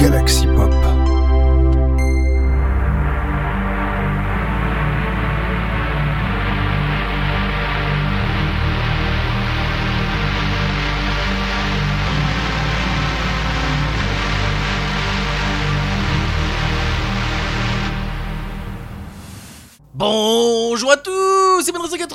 Galaxy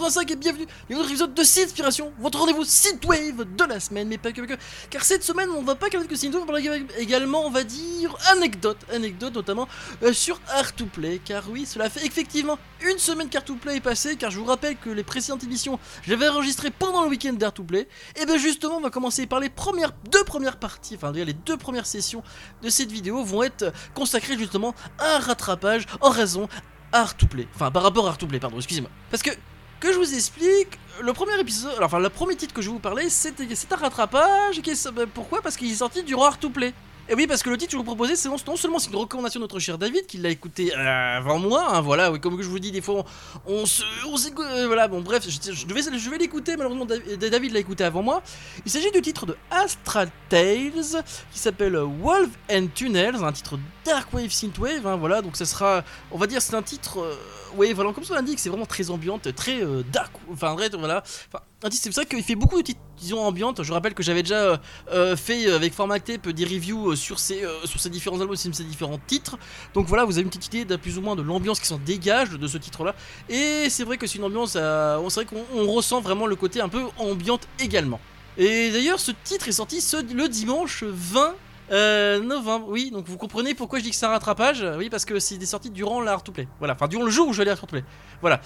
et bienvenue dans notre épisode de Inspiration, votre rendez-vous Wave de la semaine, mais pas que, que. Car cette semaine, on va pas que que Synthwave, on va également, on va dire, anecdote, anecdote notamment euh, sur Art to Play, car oui, cela fait effectivement une semaine qu'Art to Play est passé, car je vous rappelle que les précédentes émissions, j'avais les avais enregistrées pendant le week-end d'Art to Play, et bien justement, on va commencer par les premières, deux premières parties, enfin, les deux premières sessions de cette vidéo vont être consacrées justement à un rattrapage en raison Art to Play. Enfin, par rapport à Art to Play, pardon, excusez-moi. Parce que que je vous explique, le premier épisode, enfin, le premier titre que je vais vous parler, c'est un rattrapage. Bah, pourquoi? Parce qu'il est sorti du art to play. Et oui, parce que le titre que je vous proposais, c'est non, seulement c'est une recommandation de notre cher David, qui l'a écouté euh, avant moi, hein, voilà, oui, comme je vous dis, des fois on, on se. Euh, voilà, bon, bref, je, je je vais l'écouter, malheureusement David l'a écouté avant moi. Il s'agit du titre de Astral Tales, qui s'appelle Wolf and Tunnels, un titre Dark Wave Synthwave, hein, voilà, donc ça sera, on va dire, c'est un titre. Euh, oui, voilà, comme ça l'indique, c'est vraiment très ambiante, très euh, dark. Enfin, vrai, voilà. Enfin, c'est vrai qu'il fait beaucoup de disons, ambiantes. Je rappelle que j'avais déjà euh, euh, fait avec Format Tape des reviews sur ces, sur ces différents albums, sur ces différents titres. Donc voilà, vous avez une petite idée de plus ou moins de l'ambiance qui s'en dégage de ce titre-là. Et c'est vrai que c'est une ambiance, c'est vrai qu'on ressent vraiment le côté un peu ambiante également. Et d'ailleurs, ce titre est sorti le dimanche 20 euh, novembre, oui, donc vous comprenez pourquoi je dis que c'est un rattrapage Oui, parce que c'est des sorties durant l'art to play. Voilà, enfin, durant le jour où je vais aller à to play. Voilà.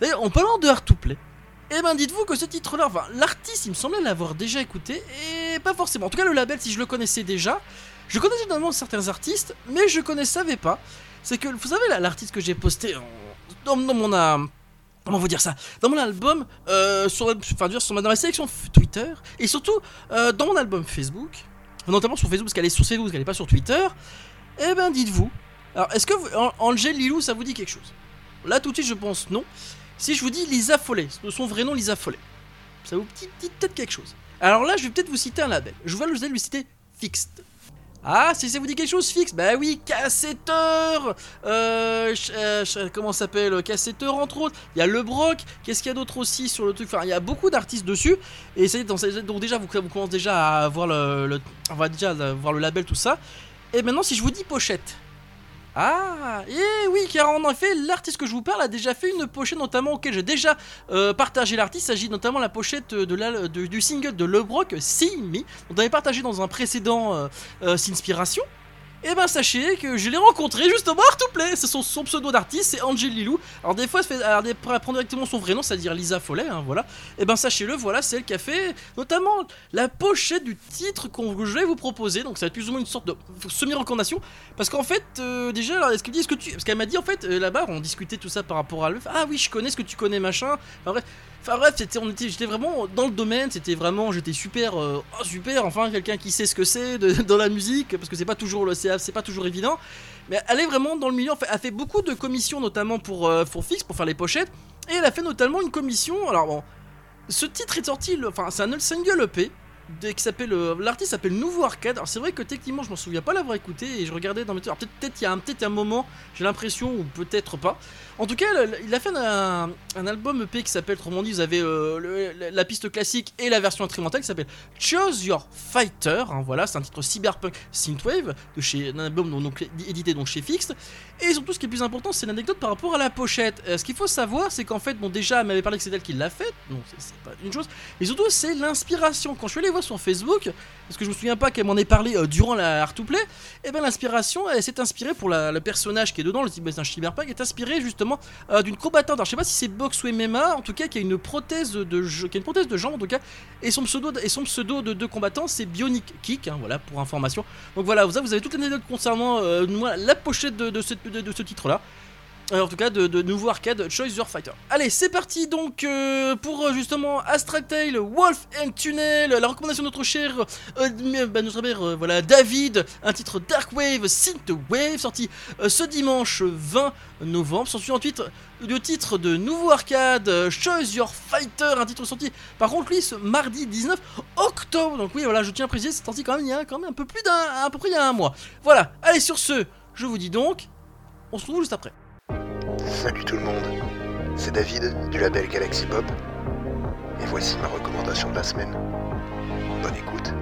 D'ailleurs, en parlant de art to play, eh ben dites-vous que ce titre-là, enfin, l'artiste, il me semblait l'avoir déjà écouté, et pas forcément. En tout cas, le label, si je le connaissais déjà, je connaissais évidemment certains artistes, mais je ne savais pas. C'est que, vous savez, l'artiste que j'ai posté dans, mon. Euh, comment vous dire ça? Dans mon album, euh, sur, enfin, sur, dans ma sélection Twitter, et surtout euh, dans mon album Facebook, notamment sur Facebook, parce qu'elle est sur Facebook, elle n'est pas sur Twitter, eh ben dites-vous, alors est-ce que Angel Lilou, ça vous dit quelque chose? Là tout de suite je pense non. Si je vous dis Lisa Follet, son vrai nom Lisa Follet, ça vous dit, peut-être quelque chose. Alors là je vais peut-être vous citer un label. Je vois le vous lui citer Fixed. Ah, si ça vous dit quelque chose fixe, bah oui, cassetteur euh, euh Comment s'appelle Cassetteur entre autres. Il y a Le Broc, qu'est-ce qu'il y a d'autre aussi sur le truc? Enfin, il y a beaucoup d'artistes dessus. Et ça, donc déjà, vous, commencez déjà à voir le, déjà voir le label, tout ça. Et maintenant, si je vous dis pochette, ah, et oui, car en effet, l'artiste que je vous parle a déjà fait une pochette, notamment auquel j'ai déjà euh, partagé l'artiste. Il s'agit notamment de la pochette du single de LeBrock, See Me, on avait partagé dans un précédent euh, euh S'Inspiration. Et eh ben sachez que je l'ai rencontré justement à Play, c'est son, son, pseudo d'artiste, c'est Angel Lilou. Alors des fois, elle, prend directement son vrai nom, c'est-à-dire Lisa Follet, hein, voilà. Et eh ben sachez-le, voilà, c'est elle qui a fait notamment la pochette du titre que je vais vous proposer. Donc ça va être plus ou moins une sorte de semi-recommandation. Parce qu'en fait, euh, déjà, alors, est-ce qu'elle ce que tu... Parce qu'elle m'a dit en fait, euh, là-bas, on discutait tout ça par rapport à le... Ah oui, je connais ce que tu connais, machin. Bref, Enfin bref, on était, j'étais vraiment dans le domaine, c'était vraiment, j'étais super, euh, oh, super, enfin quelqu'un qui sait ce que c'est dans la musique, parce que c'est pas toujours le c'est pas toujours évident. Mais elle est vraiment dans le milieu, elle a fait beaucoup de commissions notamment pour, euh, pour Fix, pour faire les pochettes, et elle a fait notamment une commission, alors bon, ce titre est sorti, enfin c'est un single EP, qui s'appelle euh, l'artiste s'appelle Nouveau Arcade. Alors c'est vrai que techniquement je m'en souviens pas l'avoir écouté et je regardais dans mes alors peut-être il y a un moment, j'ai l'impression ou peut-être pas. En tout cas, il a fait un, album EP qui s'appelle autrement dit, vous avez euh, la piste classique et la version instrumentale qui s'appelle Choose Your Fighter. Hein, voilà, c'est un titre cyberpunk synthwave de chez un album donc, édité donc chez Fixed. Et surtout, ce qui est plus important, c'est l'anecdote par rapport à la pochette. Euh, ce qu'il faut savoir, c'est qu'en fait, bon, déjà, elle m'avait parlé que c'est elle qui l'a fait, non, c'est pas une chose, mais surtout, c'est l'inspiration. Quand je suis allé voir sur Facebook, parce que je me souviens pas qu'elle m'en ait parlé euh, durant la Art to Play, et eh ben l'inspiration, elle s'est inspirée pour le personnage qui est dedans, le type un cyberpunk, est inspiré justement euh, d'une combattante. Alors, je sais pas si c'est box ou MMA, en tout cas, qui a une prothèse de, qui a une prothèse de jambe, en tout cas, et son pseudo, de deux combattants, c'est Bionic Kick, hein, voilà, pour information. Donc voilà, vous avez, vous avez toute concernant la pochette de ce titre-là. Euh, en tout cas de, de nouveaux arcades Choice Your Fighter. Allez, c'est parti donc euh, pour euh, justement Astra Tale, Wolf and Tunnel, la recommandation de notre cher, euh, bah, notre euh, voilà, David, un titre Dark Wave, Synth Wave, sorti euh, ce dimanche 20 novembre. S'ensuit ensuite le titre de nouveau arcade euh, Choice Your Fighter, un titre sorti par contre lui ce mardi 19 octobre. Donc oui, voilà, je tiens à préciser, c'est sorti quand même il y a quand même un peu plus d'un, à peu près il y a un mois. Voilà. Allez sur ce, je vous dis donc, on se retrouve juste après. Salut tout le monde, c'est David du label Galaxy Pop. Et voici ma recommandation de la semaine. Bonne écoute.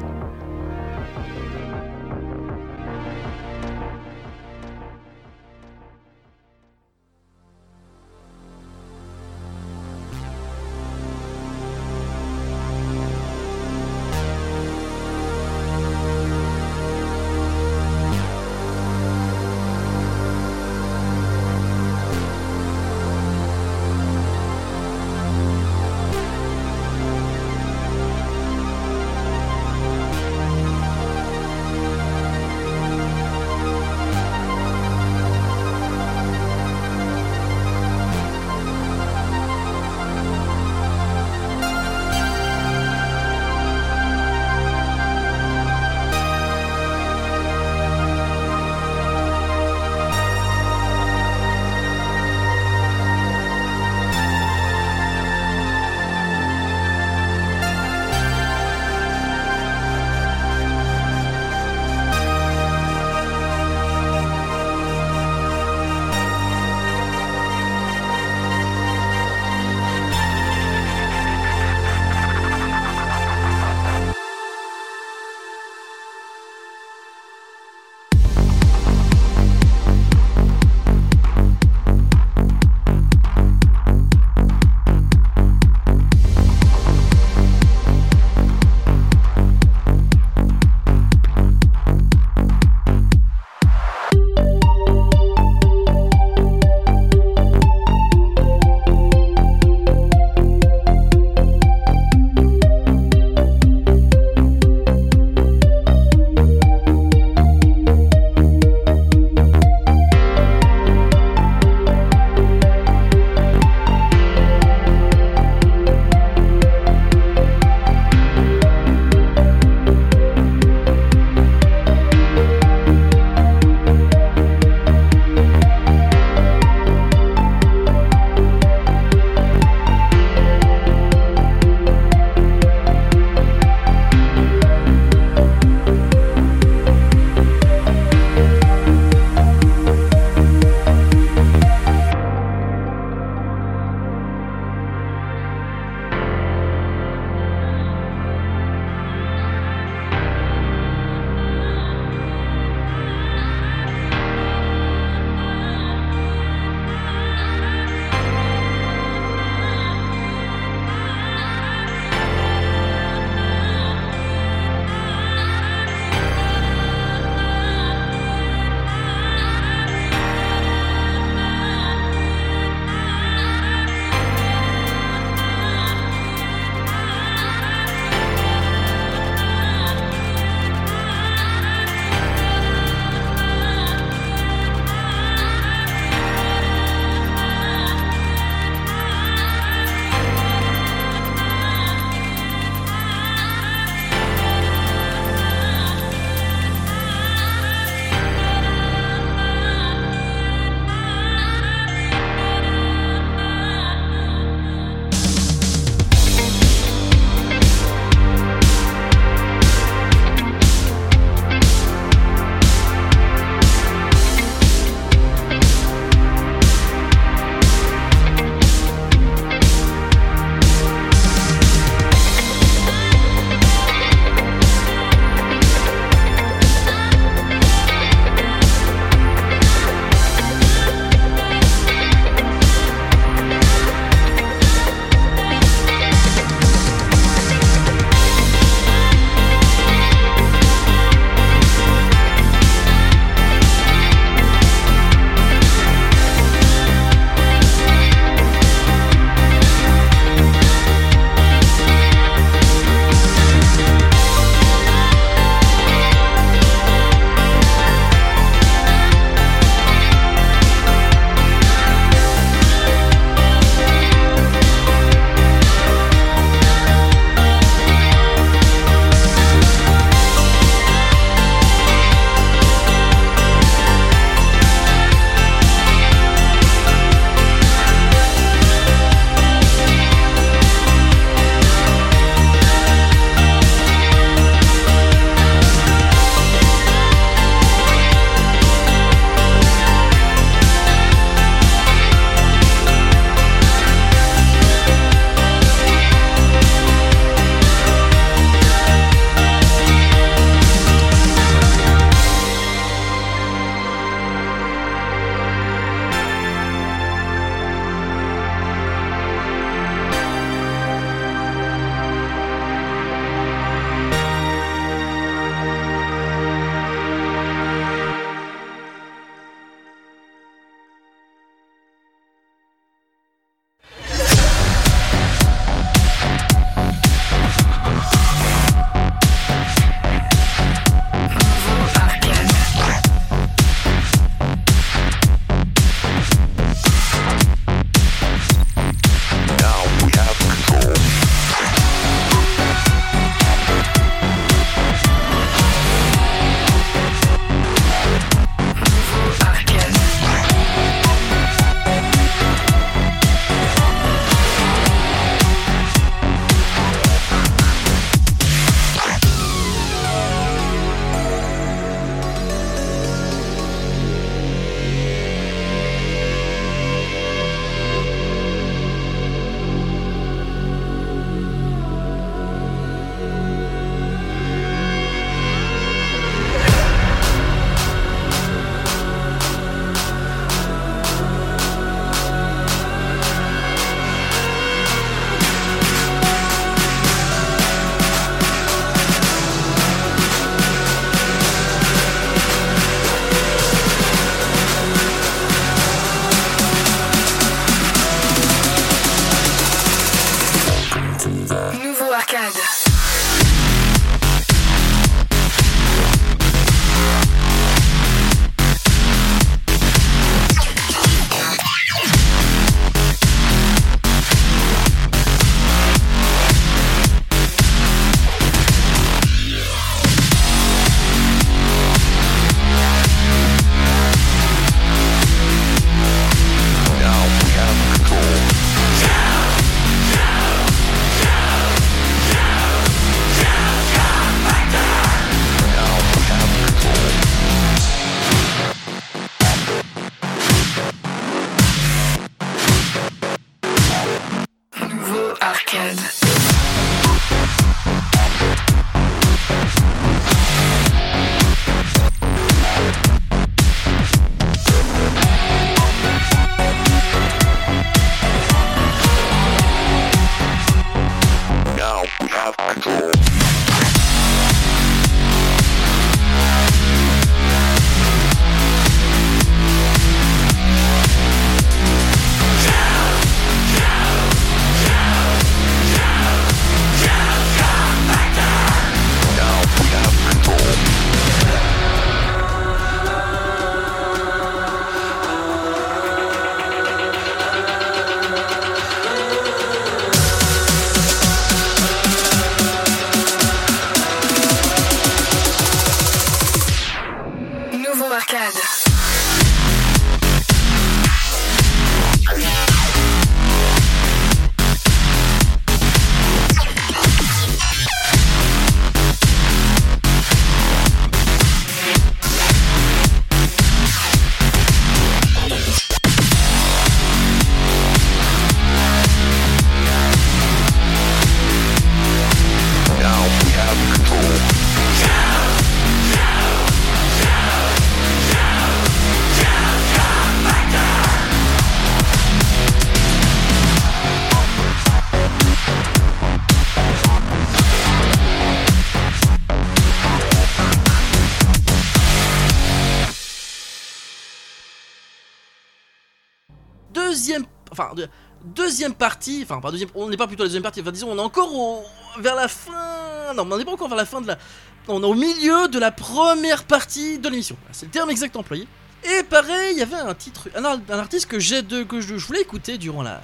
Deuxième partie, enfin pas deuxième, on n'est pas plutôt la deuxième partie, enfin disons on est encore au- vers la fin, non on n'est pas encore vers la fin de la, on est au milieu de la première partie de l'émission, c'est le terme exact employé. Et pareil, il y avait un titre, un, ar- un artiste que j'ai de, que je, voulais écouter durant la,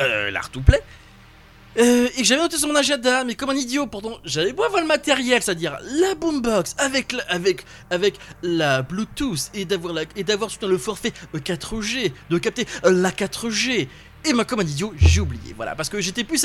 euh, l'art to play. Euh, et que j'avais noté sur mon agenda, mais comme un idiot, pourtant beau avoir le matériel, c'est-à-dire la boombox avec la, avec, avec la Bluetooth et d'avoir la, et d'avoir le forfait euh, 4G, de capter euh, la 4G. Et moi, comme un idiot, j'ai oublié. Voilà, parce que j'étais plus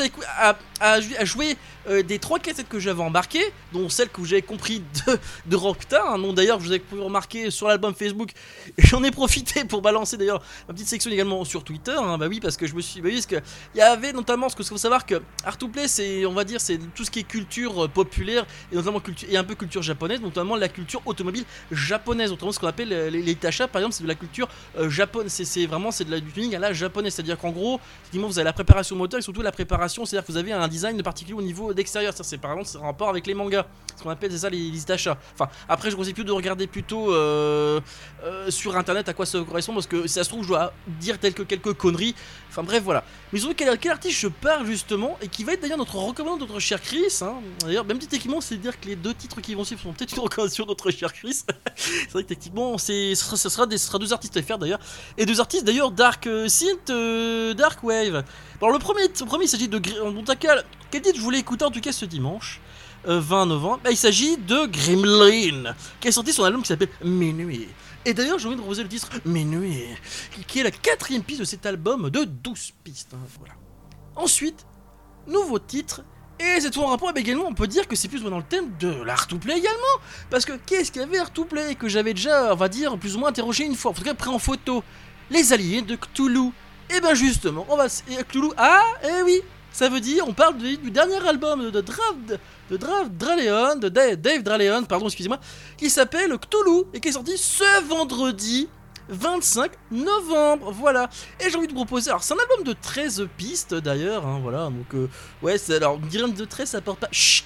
à, jouer euh, des trois cassettes que j'avais embarquées, dont celle que avez compris de, de Rockta, un nom d'ailleurs vous avez pu remarquer sur l'album Facebook. J'en ai profité pour balancer d'ailleurs ma petite section également sur Twitter. hein, bah oui, parce que je me suis. Bah oui, parce que il y avait notamment ce qu'il faut savoir que Art to Play, c'est, on va dire, c'est tout ce qui est culture euh, populaire et notamment culture et un peu culture japonaise, notamment la culture automobile japonaise. Autrement, ce qu'on appelle euh, les, les tachas, par exemple, c'est de la culture euh, japonaise. C'est vraiment c'est de la, du tuning à la japonaise, c'est-à-dire qu'en gros, vous avez la préparation moteur et surtout la préparation, c'est-à-dire que vous avez un design particulier au niveau d'extérieur. C'est par exemple, c'est en rapport avec les mangas, ce qu'on appelle ça les, les tachas. Enfin, après, je conseille plus de regarder plutôt euh, euh, sur internet à quoi ça correspond parce que si ça se trouve, je dois dire tel que quelques conneries. Enfin bref, voilà. Mais surtout, quel, quel artiste je parle justement et qui va être d'ailleurs notre recommandant de notre cher Chris. hein. D'ailleurs, même petit techniquement, c'est dire que les deux titres qui vont suivre sont peut-être une recommandation de notre cher Chris. c'est vrai que techniquement, ce, sera, des, sera deux artistes à faire d'ailleurs. Et deux artistes d'ailleurs, Dark euh, Synth, Dark Wave. Alors le premier, le premier il s'agit de. Gri- Bon, t'as quel, titre je voulais écouter en tout cas ce dimanche euh, 20 novembre? Bah, Il s'agit de Gremlin, qui a sorti son album qui s'appelle Minuit. Et d'ailleurs, j'ai envie de proposer le titre Minuit, qui est la quatrième piste de cet album de 12 pistes. hein, voilà. Ensuite, nouveau titre. Et c'est tout en rapport, mais également on peut dire que c'est plus ou moins dans le thème de l'art to play également. Parce que qu'est-ce qu'il y avait art to play que j'avais déjà, on va dire, plus ou moins interrogé une fois, en tout cas pris en photo Les alliés de Cthulhu. Et ben justement, on va. Ah, eh oui Ça veut dire, on parle du dernier album de Draft. De Draft Draleon, de Dave, Dave Draleon, pardon, excusez-moi, qui s'appelle Cthulhu et qui est sorti ce vendredi 25 novembre, voilà. Et j'ai envie de vous proposer, alors c'est un album de 13 pistes d'ailleurs, hein, voilà, donc euh, ouais, c'est alors, dirait de 13 ça porte pas... Chut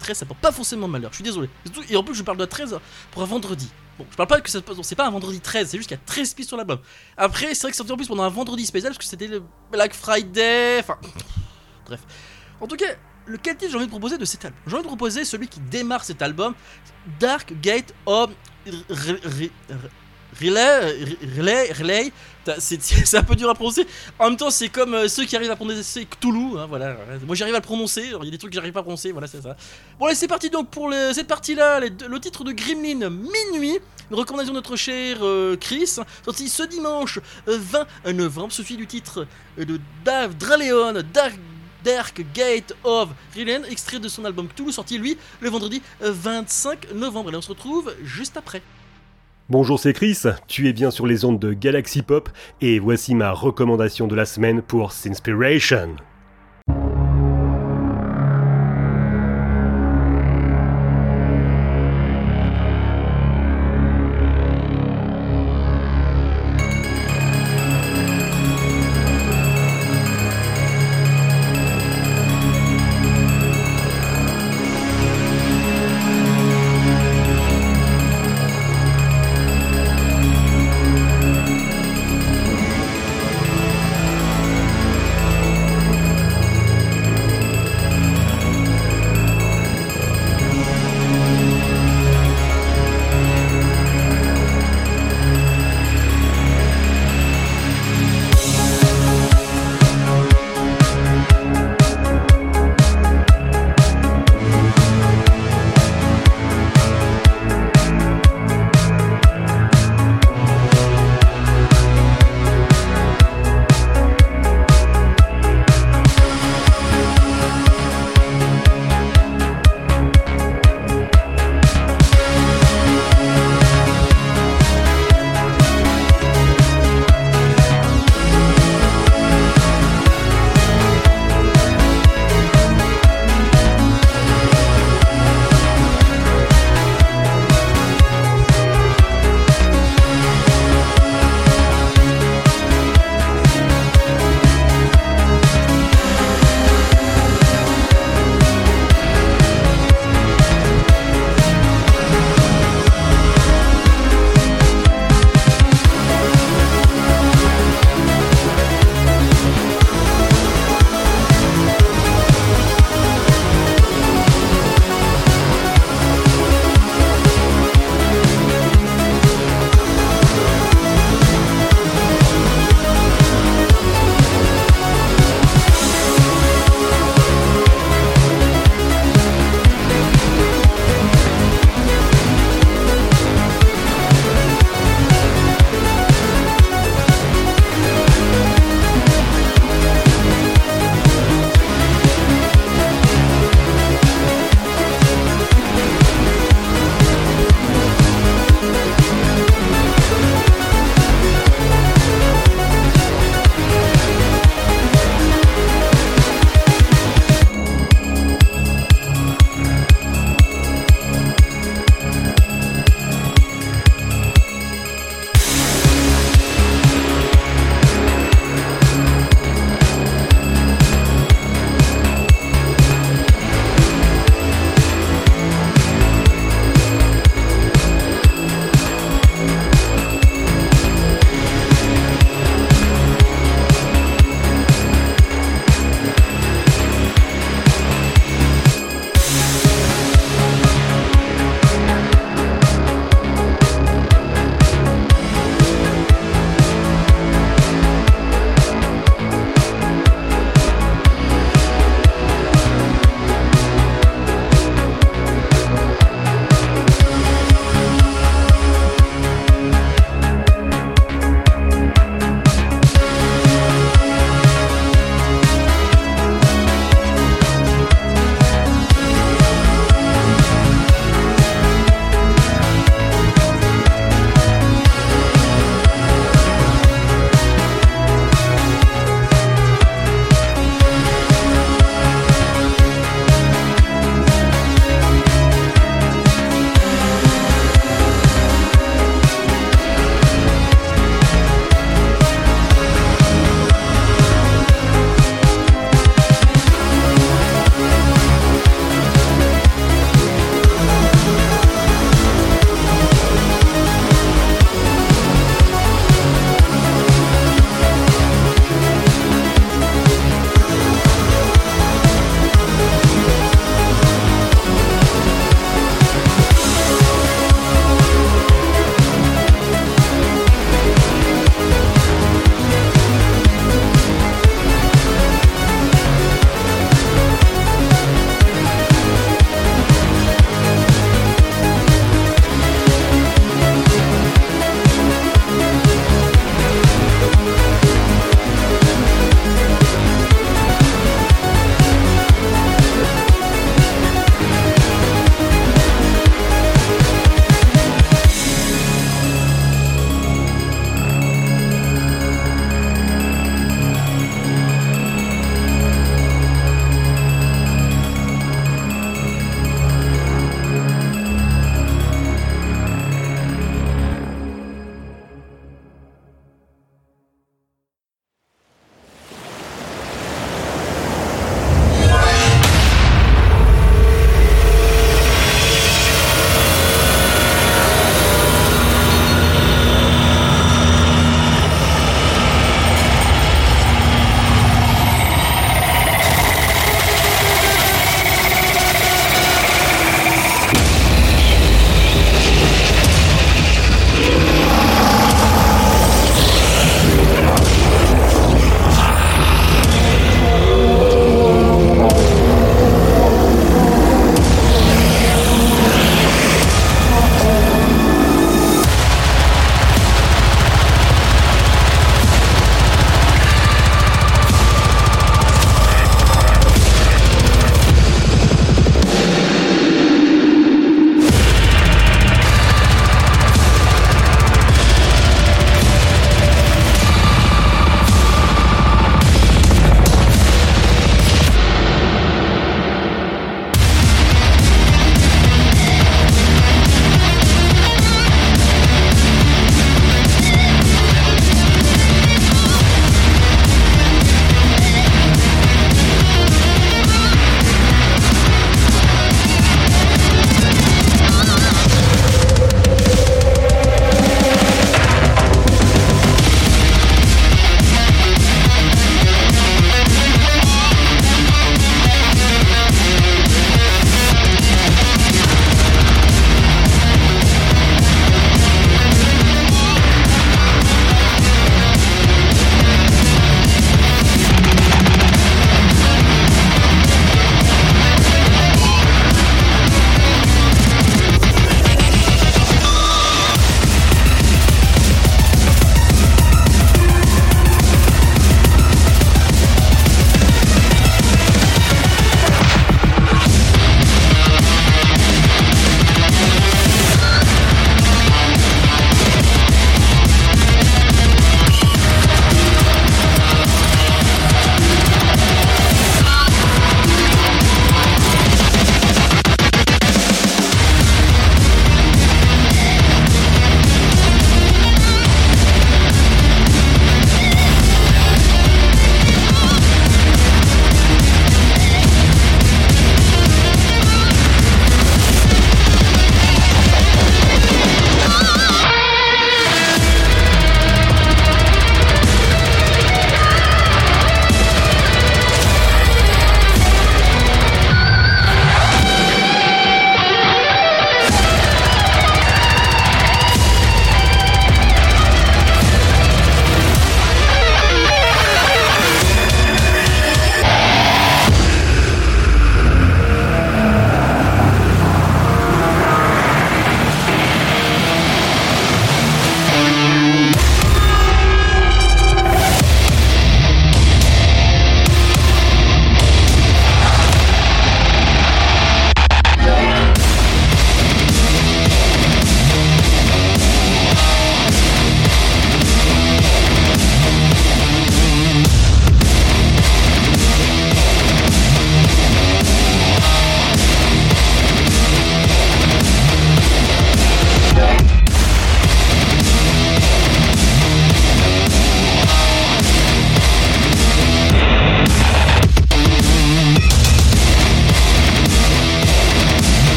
13 ça porte pas forcément malheur, je suis désolé. Et en plus je parle de 13 pour un vendredi. Bon, je parle pas que ça c'est pas un vendredi 13, c'est juste qu'il y a 13 pistes sur l'album. Après, c'est vrai que sorti en plus pendant un vendredi spécial parce que c'était Black Friday, enfin... Bref. En tout cas, lequel titre j'ai envie de proposer de cet album? J'ai envie de proposer celui qui démarre cet album, Dark Gate of... Re- Re- Re- Relay, relay, c'est un peu dur à prononcer. En même temps, c'est comme euh, ceux qui arrivent à prononcer Cthulhu. hein, voilà. Moi, j'arrive à le prononcer. Il y a des trucs que j'arrive pas à prononcer. Voilà, c'est ça. Bon, allez, c'est parti donc pour cette partie-là. Le titre de Gremlin, Minuit. Une recommandation de notre cher euh, Chris. Sorti ce dimanche euh, 20 novembre. Suivi du titre euh, de Dave Draleon, Dark. Gate of Rylan, extrait de son album Cthulhu, sorti lui le vendredi euh, 25 novembre. Et on se retrouve juste après. Bonjour, c'est Chris, tu es bien sur les ondes de Galaxy Pop et voici ma recommandation de la semaine pour Sinspiration.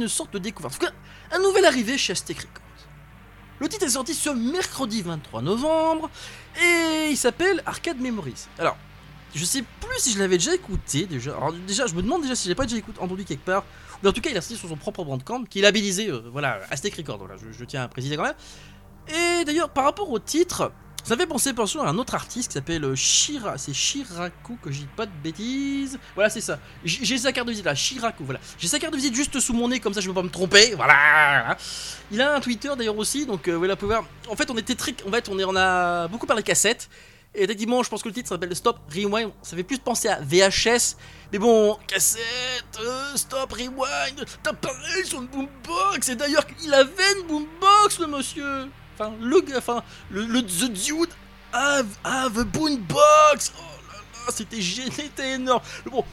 Une sorte de découverte. En tout cas, un nouvel arrivé chez Aztec Records. Le titre est sorti ce mercredi 23 novembre et il s'appelle Arcade Memories. Alors, je sais plus si je l'avais déjà écouté déjà. Je me demande déjà si j'ai pas déjà écouté, entendu quelque part. Mais en tout cas, il a sorti sur son propre bandcamp qui est labellisé, euh, voilà, Aztec Records. Je, je tiens à préciser quand même. Et d'ailleurs, par rapport au titre, ça fait penser à un autre artiste qui s'appelle euh, Shira. C'est Shiraku, que je dis pas de bêtises. Voilà, c'est ça. J'ai sa carte de visite là, Shiraku, voilà. J'ai sa carte de visite juste sous mon nez, comme ça je peux pas me tromper. Voilà. Il a un Twitter d'ailleurs aussi, donc euh, voilà, vous pouvez voir. En fait, on était très. En fait, on, est, on a beaucoup parlé cassettes. Et effectivement, je pense que le titre s'appelle Stop Rewind. Ça fait plus penser à VHS. Mais bon, cassette, euh, Stop Rewind. T'as pareil sur une boombox. Et d'ailleurs, il avait une boombox, le monsieur. Enfin, le enfin, le, The Dude have, have a boombox. Oh là là, c'était génial, c'était énorme. Bon,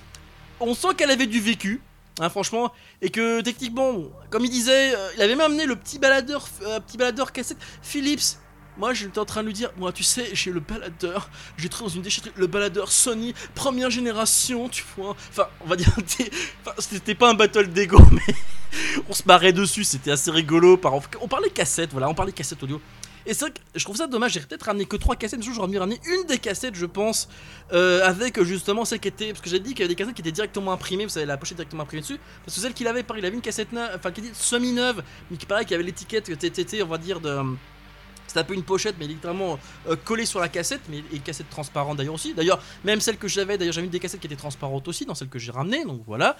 on sent qu'elle avait du vécu. Hein, franchement, et que techniquement, comme il disait, euh, il avait même amené le petit baladeur, euh, petit baladeur cassette Philips. Moi, j'étais en train de lui dire, moi, tu sais, j'ai le baladeur, j'ai trouvé dans une déchetterie le baladeur Sony première génération, tu vois. Enfin, on va dire, enfin, c'était pas un battle d'ego, mais on se marrait dessus, c'était assez rigolo. Par... On parlait cassette, voilà, on parlait cassette audio. Et c'est que je trouve ça dommage, j'ai peut-être ramené que 3 cassettes, j'aurais mieux ramener une des cassettes, je pense, euh, avec justement celle qui était. Parce que j'ai dit qu'il y avait des cassettes qui étaient directement imprimées, vous savez, la pochette directement imprimée dessus. Parce que celle qu'il avait, pareil, il avait une cassette neuve, enfin qui était semi-neuve, mais qui paraît qui avait l'étiquette TTT, on va dire, de. C'était un peu une pochette, mais littéralement euh, collée sur la cassette, mais et cassette transparente d'ailleurs aussi. D'ailleurs, même celle que j'avais, d'ailleurs, j'avais des cassettes qui étaient transparentes aussi, dans celle que j'ai ramenée, donc voilà.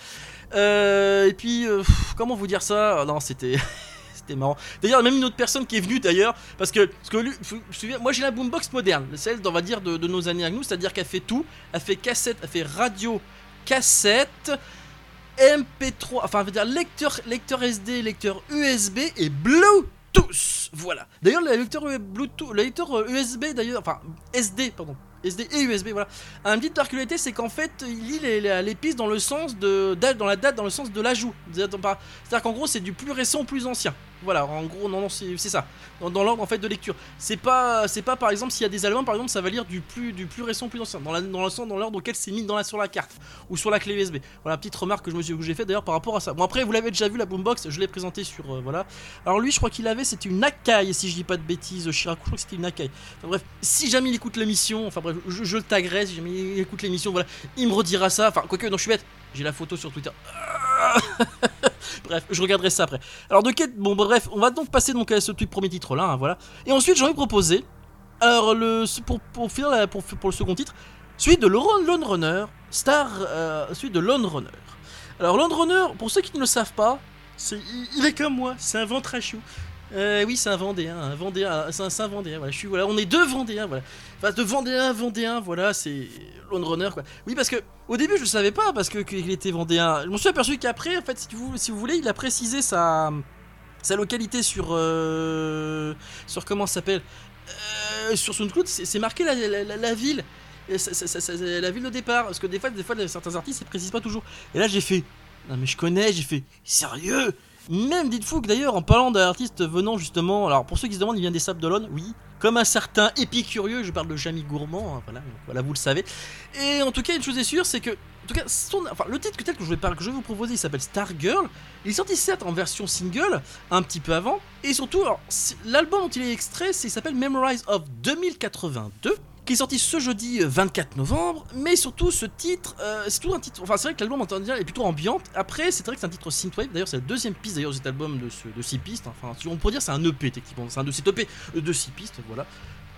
Euh, et puis, euh, comment vous dire ça? Ah Non, c'était. C'était marrant. D'ailleurs, même une autre personne qui est venue d'ailleurs, parce que, parce que souviens, moi j'ai la boombox moderne, celle, on va dire, de, de nos années à nous, c'est-à-dire qu'elle fait tout. Elle fait cassette, elle fait radio, cassette, MP3, enfin, on va dire lecteur, lecteur SD, lecteur USB et Voilà. D'ailleurs, le lecteur Bluetooth, le lecteur euh, USB d'ailleurs, enfin SD, pardon. SD et USB, voilà. Un petite particularité, c'est qu'en fait, il lit les, pistes dans le sens de, dans la date, dans le sens de l'ajout. C'est-à-dire qu'en gros, c'est du plus récent au plus ancien. Voilà, en gros, non, non, c'est ça. Dans, l'ordre en fait de lecture. C'est pas, c'est pas par exemple s'il y a des albums, par exemple, ça va lire du plus, du plus récent plus ancien. Dans, la, dans le dans l'ordre auquel c'est mis dans la, sur la carte ou sur la clé USB. Voilà, petite remarque que je me suis, que j'ai fait d'ailleurs par rapport à ça. Bon après, vous l'avez déjà vu la boombox, je l'ai présenté sur, euh, voilà. Alors lui, je crois qu'il avait, c'était une Akai, si je dis pas de bêtises. Shiraku, je crois que c'était une Akai. Enfin bref, si jamais il écoute l'émission, enfin bref, je, je le taguerai si jamais il écoute l'émission, voilà, il me redira ça. Enfin, quoique, non, je suis bête, j'ai la photo sur Twitter. bref, je regarderai ça après. Alors, de quête, bon, bref, on va donc passer donc à ce truc premier titre là, hein, voilà. Et ensuite, j'ai envie de proposer, alors, le, pour, le second titre, celui de Lone Runner, Star, euh, de Lone Runner. Alors, Lone Runner, pour ceux qui ne le savent pas, il, est comme moi, c'est un ventre à. Euh, oui, c'est un Vendéen, Vendéen, c'est un, un Vendéen, voilà, je suis, voilà, on est deux Vendéens, voilà. Enfin, de Vendéen, Vendéen, voilà, c'est Lone Runner, quoi. Oui, parce que, au début, je savais pas, parce que qu'il était Vendéen. Je me suis aperçu qu'après, en fait, si vous, voulez, il a précisé sa, sa localité sur, euh, sur comment s'appelle Euh, Sur SoundCloud, c'est marqué la, la, ville. La ville de départ, parce que des fois, des certains artistes ils précisent pas toujours. Et là j'ai fait, non mais je connais, j'ai fait, sérieux? Même que d'ailleurs en parlant d'un artiste venant justement, alors pour ceux qui se demandent, il vient des Sables d'Olonne, oui, comme un certain épicurieux, je parle de Jamie Gourmand, hein, voilà, voilà vous le savez. Et en tout cas une chose est sûre, c'est que, en tout cas, son, enfin, le titre que tel que je vais, vous proposer, il s'appelle Stargirl. Il est sorti certes en version single, un petit peu avant, et surtout, l'album dont il est extrait, c'est- il s'appelle Memorize of 2082 qui est sorti ce jeudi euh, 24 novembre, mais surtout ce titre, euh, c'est tout un titre, enfin c'est vrai que l'album dire est plutôt ambiante, après c'est vrai que c'est un titre synthwave, d'ailleurs c'est la deuxième piste d'ailleurs de cet album de, ce- de 6 pistes, enfin on pourrait dire c'est un EP techniquement, c'est un de cet EP de 6 pistes, voilà.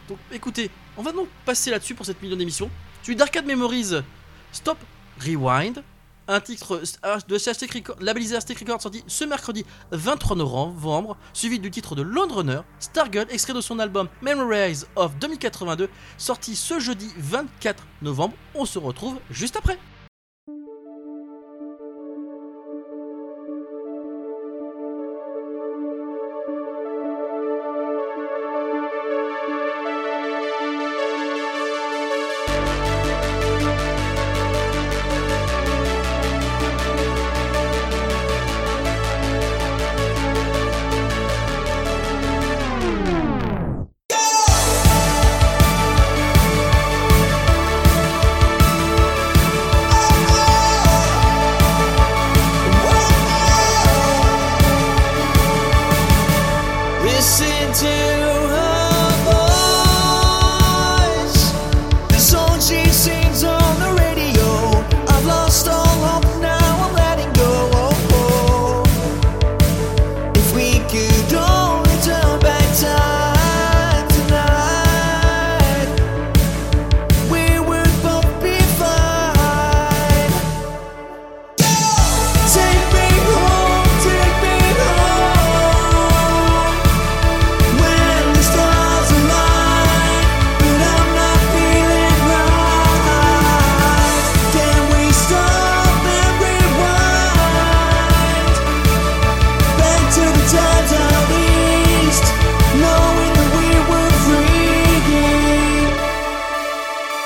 Donc écoutez, on va donc passer là-dessus pour cette million d'émissions, celui d'Arcade Memories, Stop Rewind, un titre euh, de Aztec Record, labellisé Aztec Records sorti ce mercredi 23 novembre, suivi du titre de Lone Runner, Stargirl, extrait de son album Memories of 2082, sorti ce jeudi 24 novembre. On se retrouve juste après.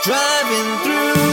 driving through.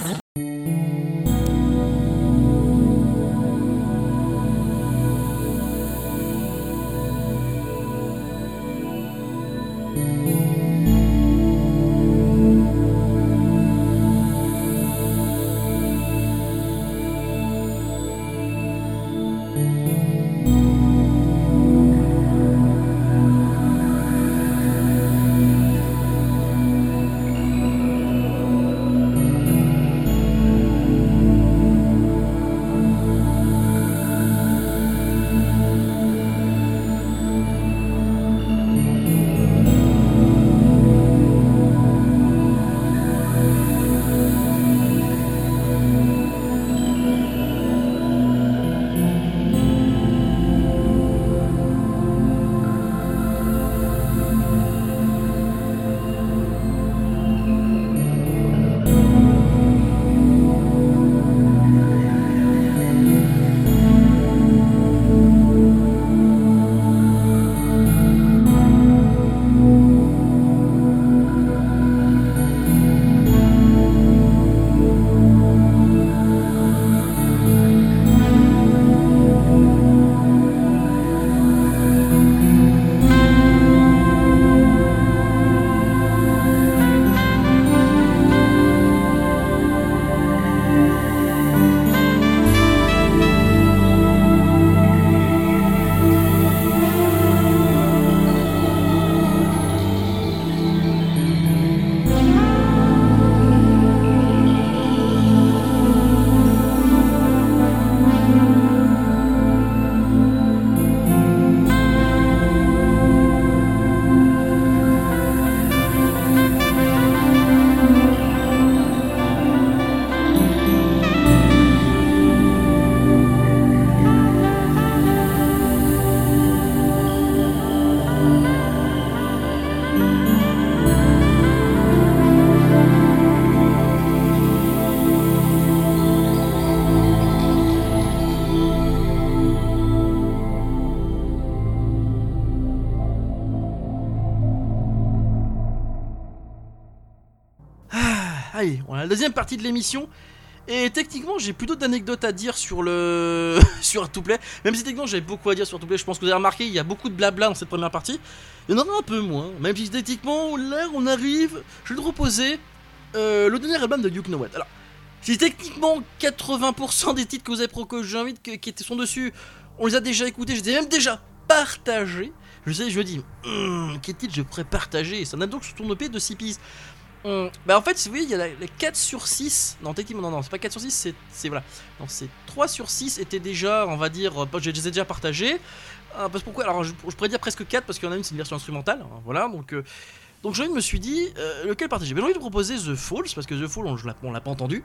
deuxième partie de l'émission. Et techniquement, j'ai plutôt d'anecdotes à dire sur le sur Artouplay. Même si techniquement, j'avais beaucoup à dire sur Artouplay. Je pense que vous avez remarqué, il y a beaucoup de blabla dans cette première partie. Il y en aura un peu moins. Même si techniquement, là, on arrive. Je vais te proposer euh, le dernier album de Duke Know What. Alors, si techniquement 80% des titres que vous avez pro que que- qui étaient- sont dessus, on les a déjà écoutés, je les ai même déjà partagés. Je sais, je me dis, hum, quel titre je pourrais partager? Ça n'a donc sur ton EP de 6 pistes. Hum, bah en fait, vous voyez, il y a la- les 4 sur 6. Non, techniquement, non, non, c'est pas 4 sur 6, c'est. Voilà. Non, c'est 3 sur 6 étaient déjà, on va dire, euh, je les ai déjà partagés. Euh, parce pourquoi? Alors, je, je pourrais dire presque 4 parce qu'il y en a une, c'est une version instrumentale. hein, Voilà, donc. euh, donc, je me suis dit, euh, lequel partager? Ben, J'ai envie de proposer The Falls parce que The Fall, on, l'a- on l'a pas entendu.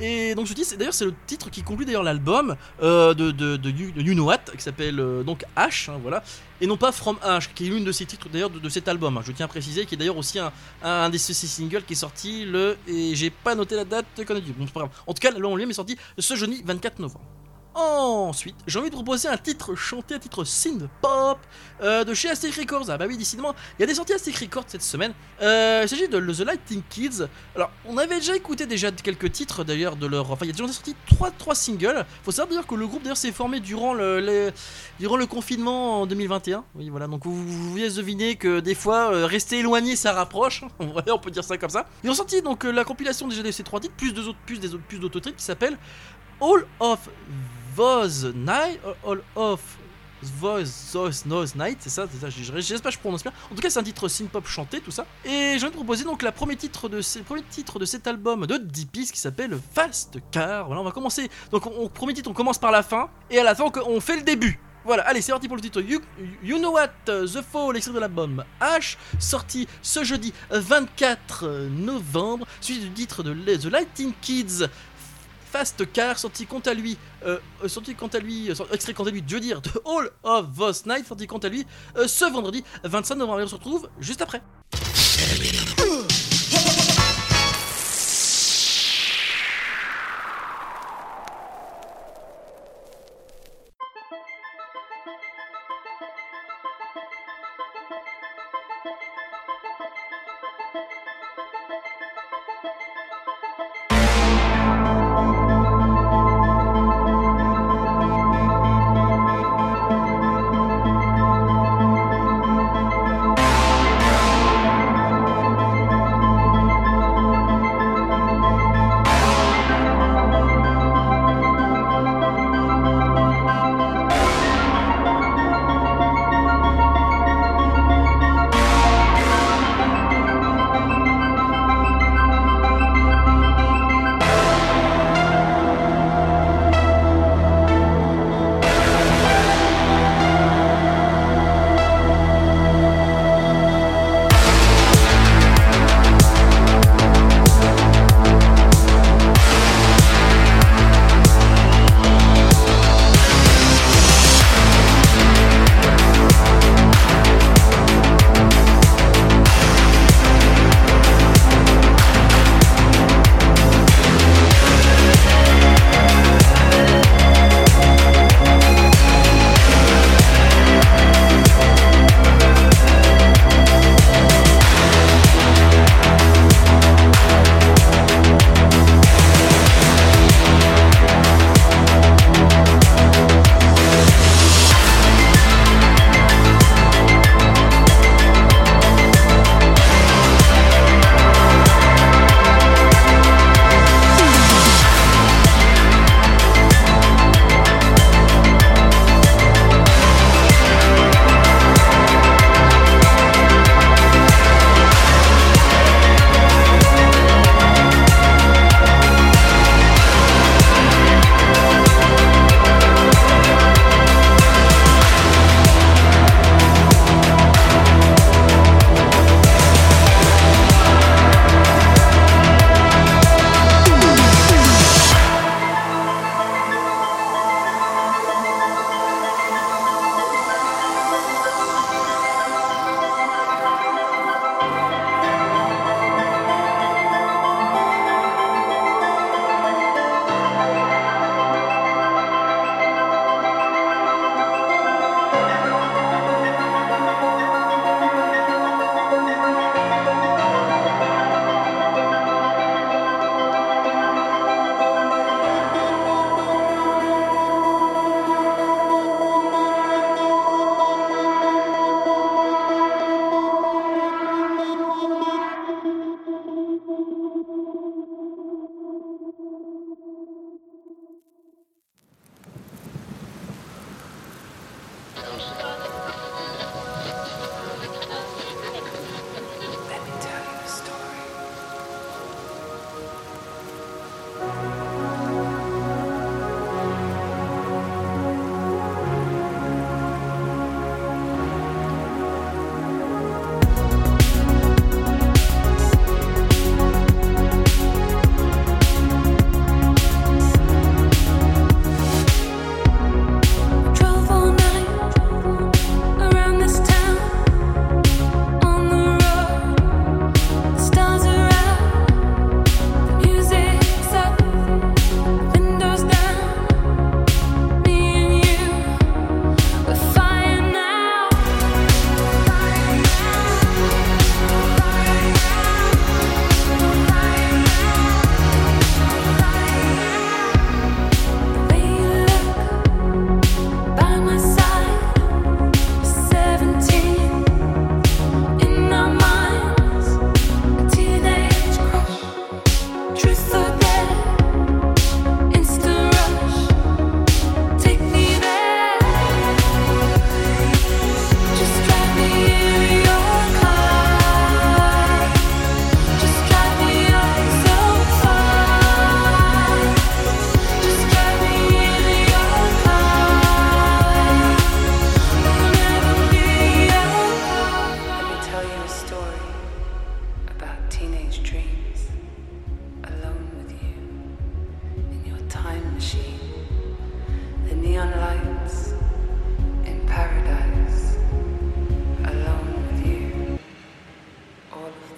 Et donc dit, c'est- d'ailleurs c'est le titre qui conclut d'ailleurs l'album euh, de, de, de, You, de Know What, qui s'appelle euh, donc H, hein, voilà, et non pas From H, qui est l'une de ces titres d'ailleurs de, de cet album, hein, je tiens à préciser, qui est d'ailleurs aussi un, un, des ces singles qui est sorti le, et j'ai pas noté la date, qu'on a dit, bon c'est pas grave, en tout cas l'album en lui est sorti ce jeudi 24 novembre. Ensuite, j'ai envie de proposer un titre chanté, un titre synth pop euh, de chez Aztec Records. Ah bah oui, décidément, il y a des sorties Aztec Records cette semaine. Euh, il s'agit de The Lighting Kids. Alors, on avait déjà écouté déjà quelques titres d'ailleurs de leur. Enfin, il y a déjà sorti 3, trois singles. Faut savoir d'ailleurs que le groupe d'ailleurs s'est formé durant le, durant le confinement en 2021. Oui, voilà, donc vous, vous pouvez deviner que des fois, euh, rester éloigné ça rapproche. On peut dire ça comme ça. Ils ont sorti donc la compilation déjà de ces trois titres, plus deux autres, plus plus d'autres titres qui s'appellent All of Those Night, All of Those, those, those Night, c'est ça, ça, je- je- j'espère que je prononce bien. En tout cas, c'est un titre synth-pop chanté, tout ça. Et j'ai proposer donc la premier titre de premier titre de cet album de Deep Peace qui s'appelle Fast Car. Voilà, on va commencer. Donc, on, premier titre, on commence par la fin, et à la fin, on, fait le début. Voilà, allez, c'est parti pour le titre you, You Know What, The Fall, extrait de l'album H, sorti ce jeudi 24 novembre, suivi du titre de The Lighting Kids, Fast Car, sorti quant à lui, euh, euh, sorti quant à lui, euh, extrait quant à lui, Dieu dire, de All of Us Night, sorti quant à lui, euh, ce vendredi 25 novembre. Et on se retrouve juste après.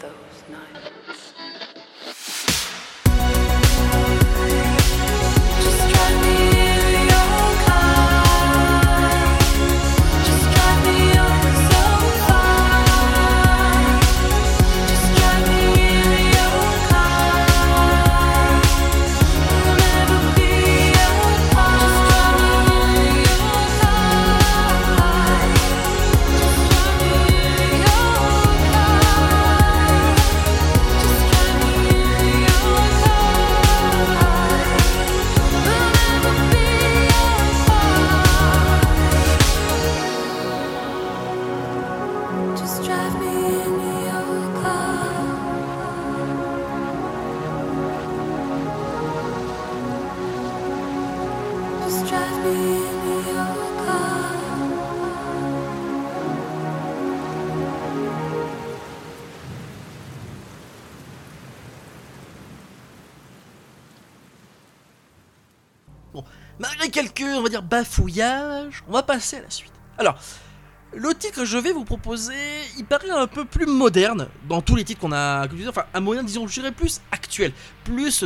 those nights. Bafouillages, on va passer à la suite. Alors, le titre que je vais vous proposer, il paraît un peu plus moderne dans tous les titres qu'on a, enfin, un moyen, disons, je dirais plus actuel, plus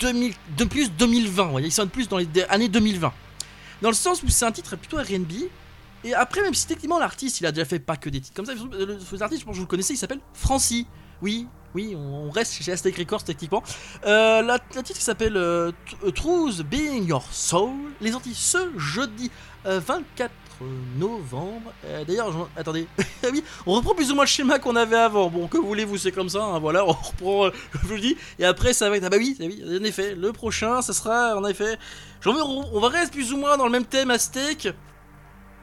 2000, de plus 2020, vous voyez, il sonne plus dans les années 2020. Dans le sens où c'est un titre plutôt R&B, et après, même si techniquement l'artiste, il a déjà fait pas que des titres comme ça, le artiste, je pense que vous le connaissez, il s'appelle Francie. Oui, oui, on reste chez Aztec Records techniquement. Euh, la, titre qui s'appelle euh, Truth Being Your Soul, les sorties ce jeudi 24 euh, novembre. Euh, d'ailleurs, attendez, oui, on reprend plus ou moins le schéma qu'on avait avant. Bon, que voulez-vous, c'est comme ça, hein, voilà, on reprend, vous le dis, et après ça va être, ah bah oui, oui, en effet, le prochain, ça sera, en effet, on va rester plus ou moins dans le même thème Aztec.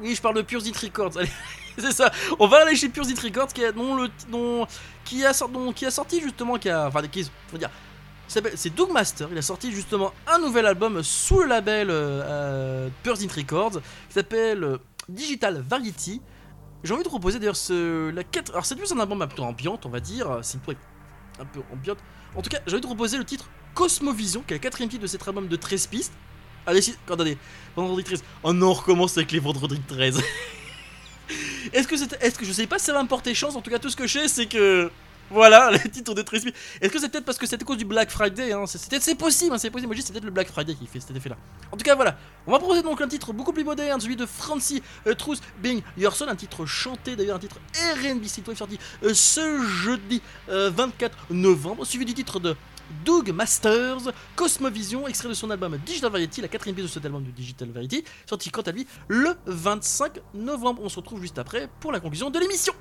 Oui, je parle de Pure Records, allez. c'est ça. On va aller chez Pure Zit Records qui a, le, qui, a, sorti justement, qui a, enfin, qui, faut dire, c'est Doug Master, il a sorti justement un nouvel album sous le label euh, Pure Zit Records qui s'appelle euh, Digital Variety. J'ai envie de proposer d'ailleurs ce, la 4. Alors c'est plus un album un peu ambiante, on va dire, c'est un peu ambiante. En tout cas, j'ai envie de proposer le titre Cosmovision, qui est le quatrième titre de cet album de 13 pistes. Allez, si, attendez, vendredi 13. Oh non, on recommence avec les vendredis 13. est-ce que c'est, est-ce que je sais pas si ça va me porter chance, en tout cas tout ce que je sais c'est que voilà, le titre de Trisby. Est-ce que c'est peut-être parce que c'était cause du Black Friday hein C'est possible, hein, c'est possible. Moi, c'est peut-être le Black Friday qui fait cet effet-là. En tout cas, voilà. On va proposer donc un titre beaucoup plus moderne, celui de Francie euh, Truth Being Your Soul, un titre chanté, d'ailleurs, un titre RB Synthwave sorti ce jeudi 24 euh, novembre, suivi du titre de Doug Masters, Cosmovision, extrait de son album Digital Variety, la quatrième pièce de cet album de Digital Variety, sorti quant à lui le 25 novembre. On se retrouve juste après pour la conclusion de l'émission.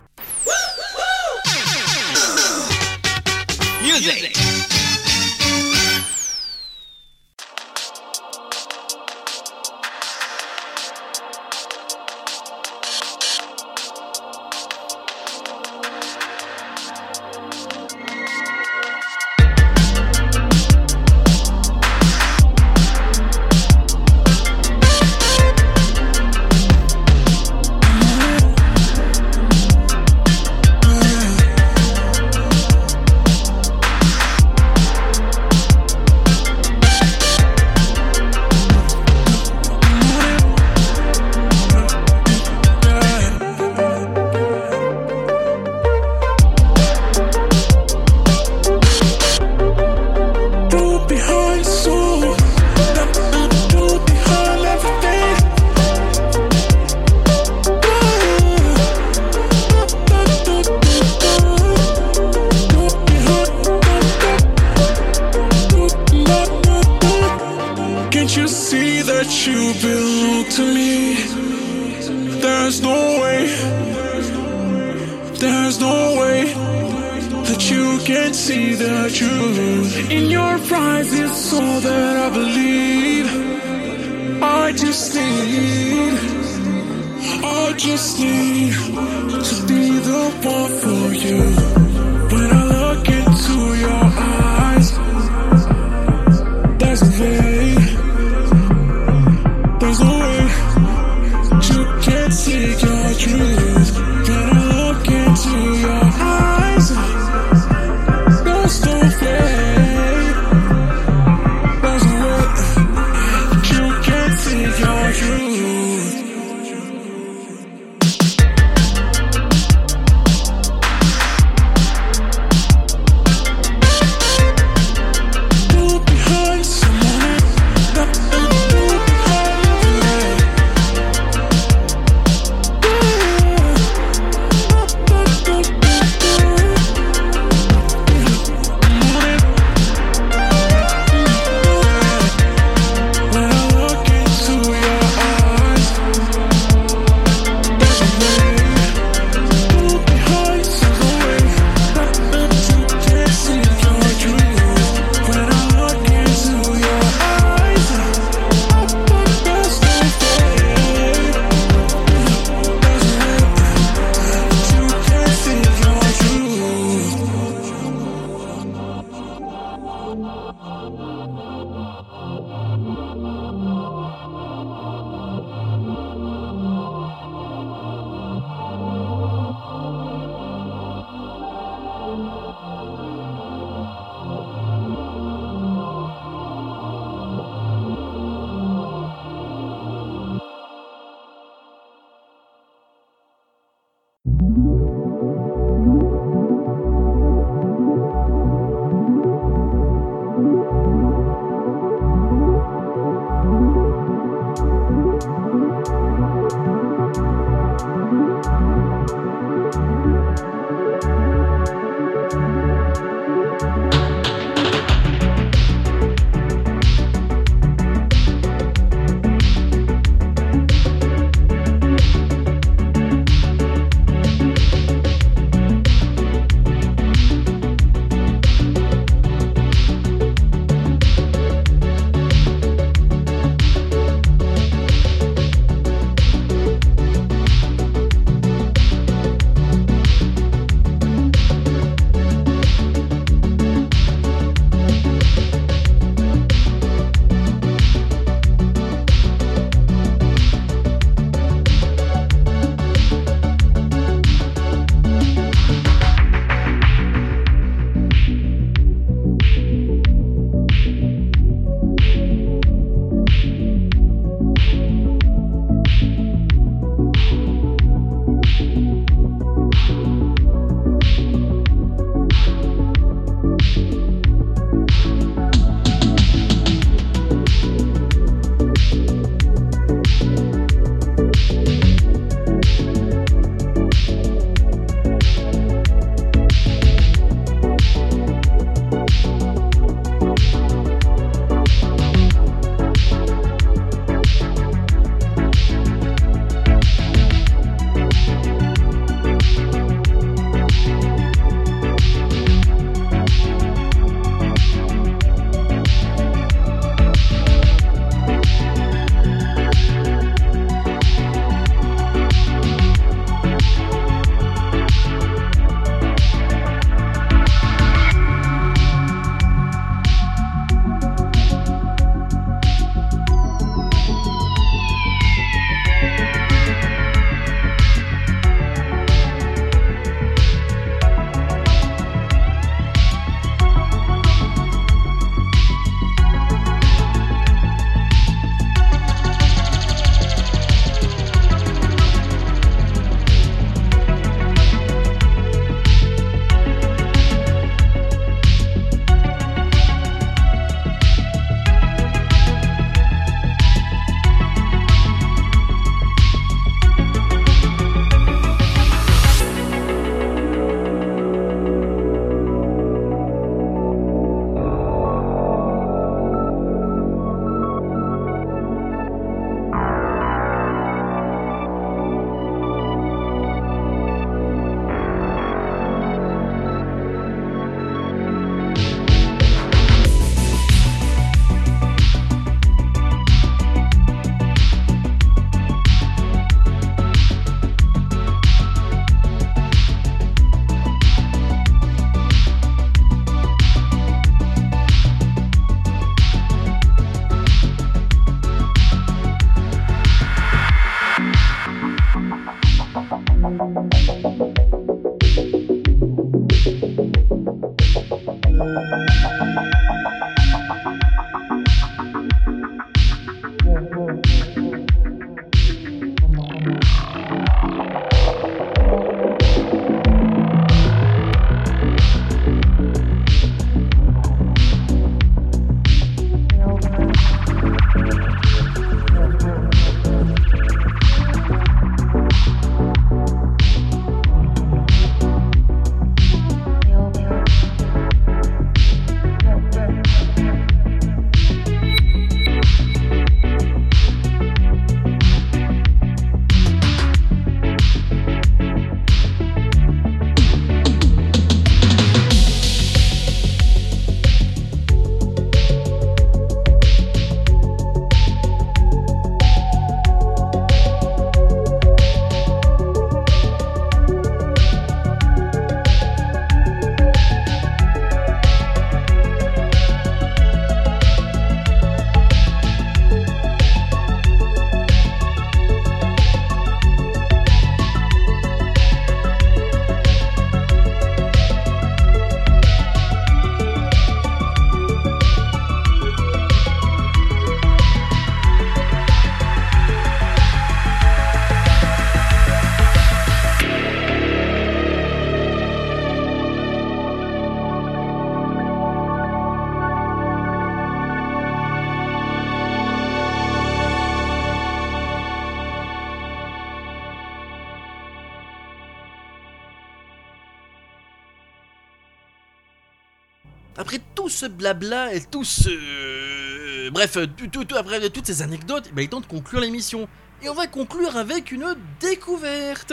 Blabla et tout ce... Bref, tout, après toutes ces anecdotes, bah, il est temps de conclure l'émission. Et on va conclure avec une découverte.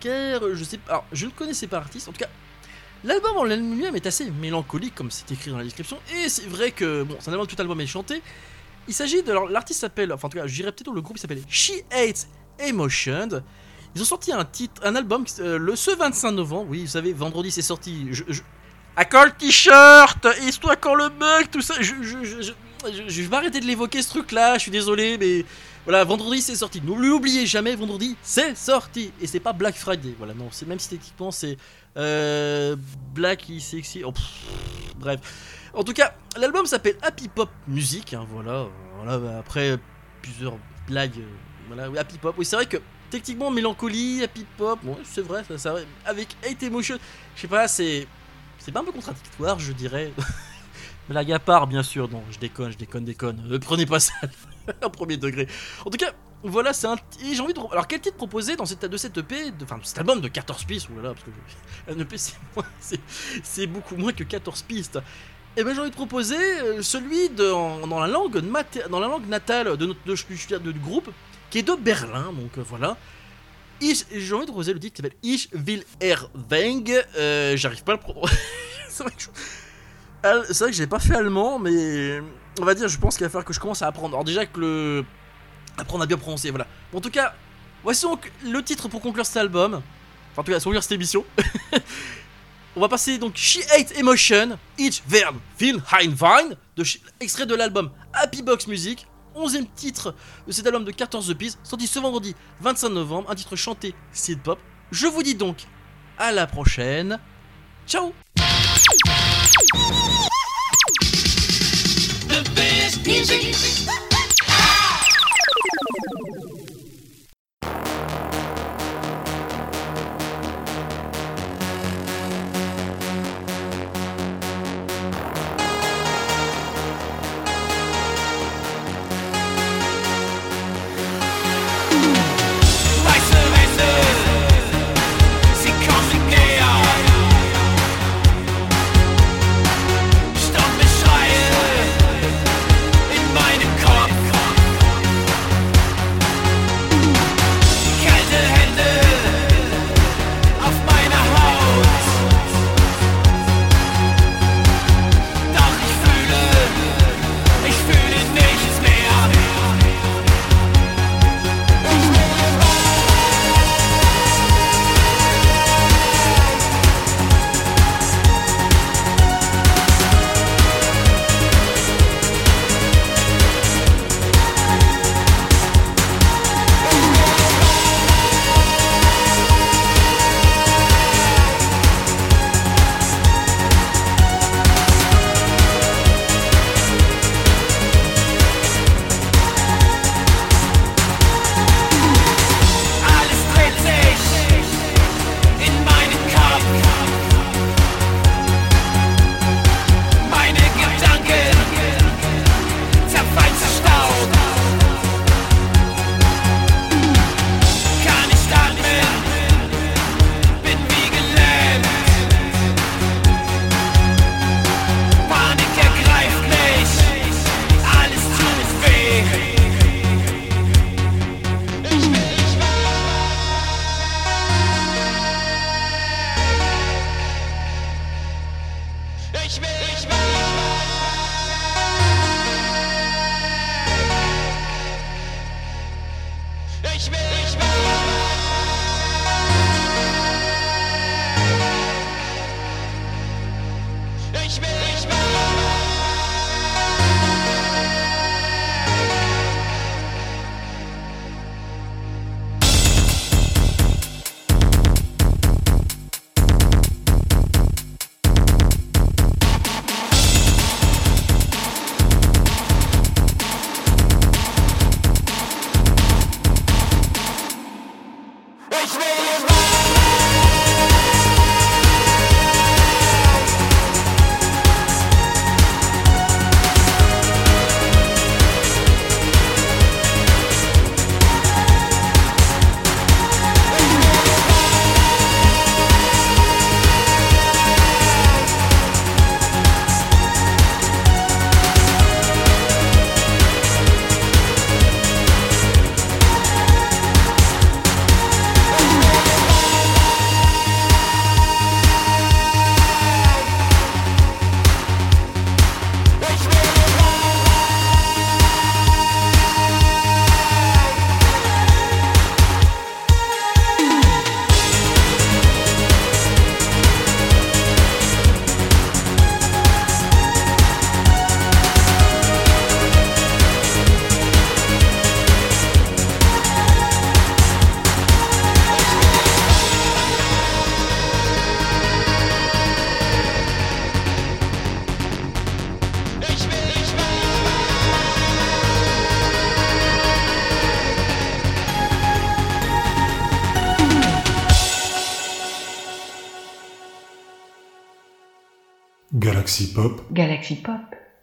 Car je ne connaissais pas l'artiste, en tout cas... L'album en lui-même est assez mélancolique, comme c'est écrit dans la description. Et c'est vrai que, bon, c'est un album, tout album est chanté. Il s'agit de... L'artiste s'appelle... Enfin, en tout cas, je dirais peut-être le groupe, s'appelle She Hates Emotion. Ils ont sorti un titre, un album euh, le ce 25 novembre. Oui, vous savez, vendredi c'est sorti. Je- à le t-shirt Histoire quand le bug, tout ça. Je, je, vais m'arrêter de l'évoquer ce truc-là. Je suis désolé, mais voilà, vendredi c'est sorti. N'oubliez jamais, vendredi c'est sorti. Et c'est pas Black Friday. Voilà, non, c'est même si techniquement c'est euh, Black Sexy. Oh, pff, bref. En tout cas, l'album s'appelle Happy Pop Music. hein, voilà, voilà. Après plusieurs blagues, euh, voilà, Happy Pop. Oui, c'est vrai que techniquement mélancolie, Happy Pop. Bon, c'est vrai, ça, ça, avec Hate Emotion. Je sais pas, c'est c'est pas un peu contradictoire, je dirais. Blague à part, bien sûr. Non, je déconne, je déconne, déconne. Ne prenez pas ça au premier degré. En tout cas, voilà, c'est un. J'ai de. Alors, quel titre proposer dans cette, de cette EP, enfin, cet album de 14 pistes Oulala, parce que un EP, c'est beaucoup moins que 14 pistes. Et ben, j'ai envie de proposer euh, celui en- dans, la langue natale de notre groupe, qui est de Berlin, donc euh, voilà. J'ai envie de proposer le titre qui s'appelle Ich will Erweng. Euh, J'arrive pas à le prononcer. c'est vrai que je... Al- c'est j'ai pas fait allemand, mais on va dire, je pense qu'il va falloir que je commence à apprendre. Alors déjà que le apprendre à bien prononcer, voilà. En tout cas, voici donc le titre pour conclure cet album. Enfin, en tout cas, pour conclure cette émission. on va passer donc She Hate Emotion, Ich Wern Will Heinwein, de extrait de l'album Happy Box Music. 11ème titre de cet album de 14 pistes, sorti ce vendredi 25 novembre, un titre chanté Seed Pop. Je vous dis donc à la prochaine. Ciao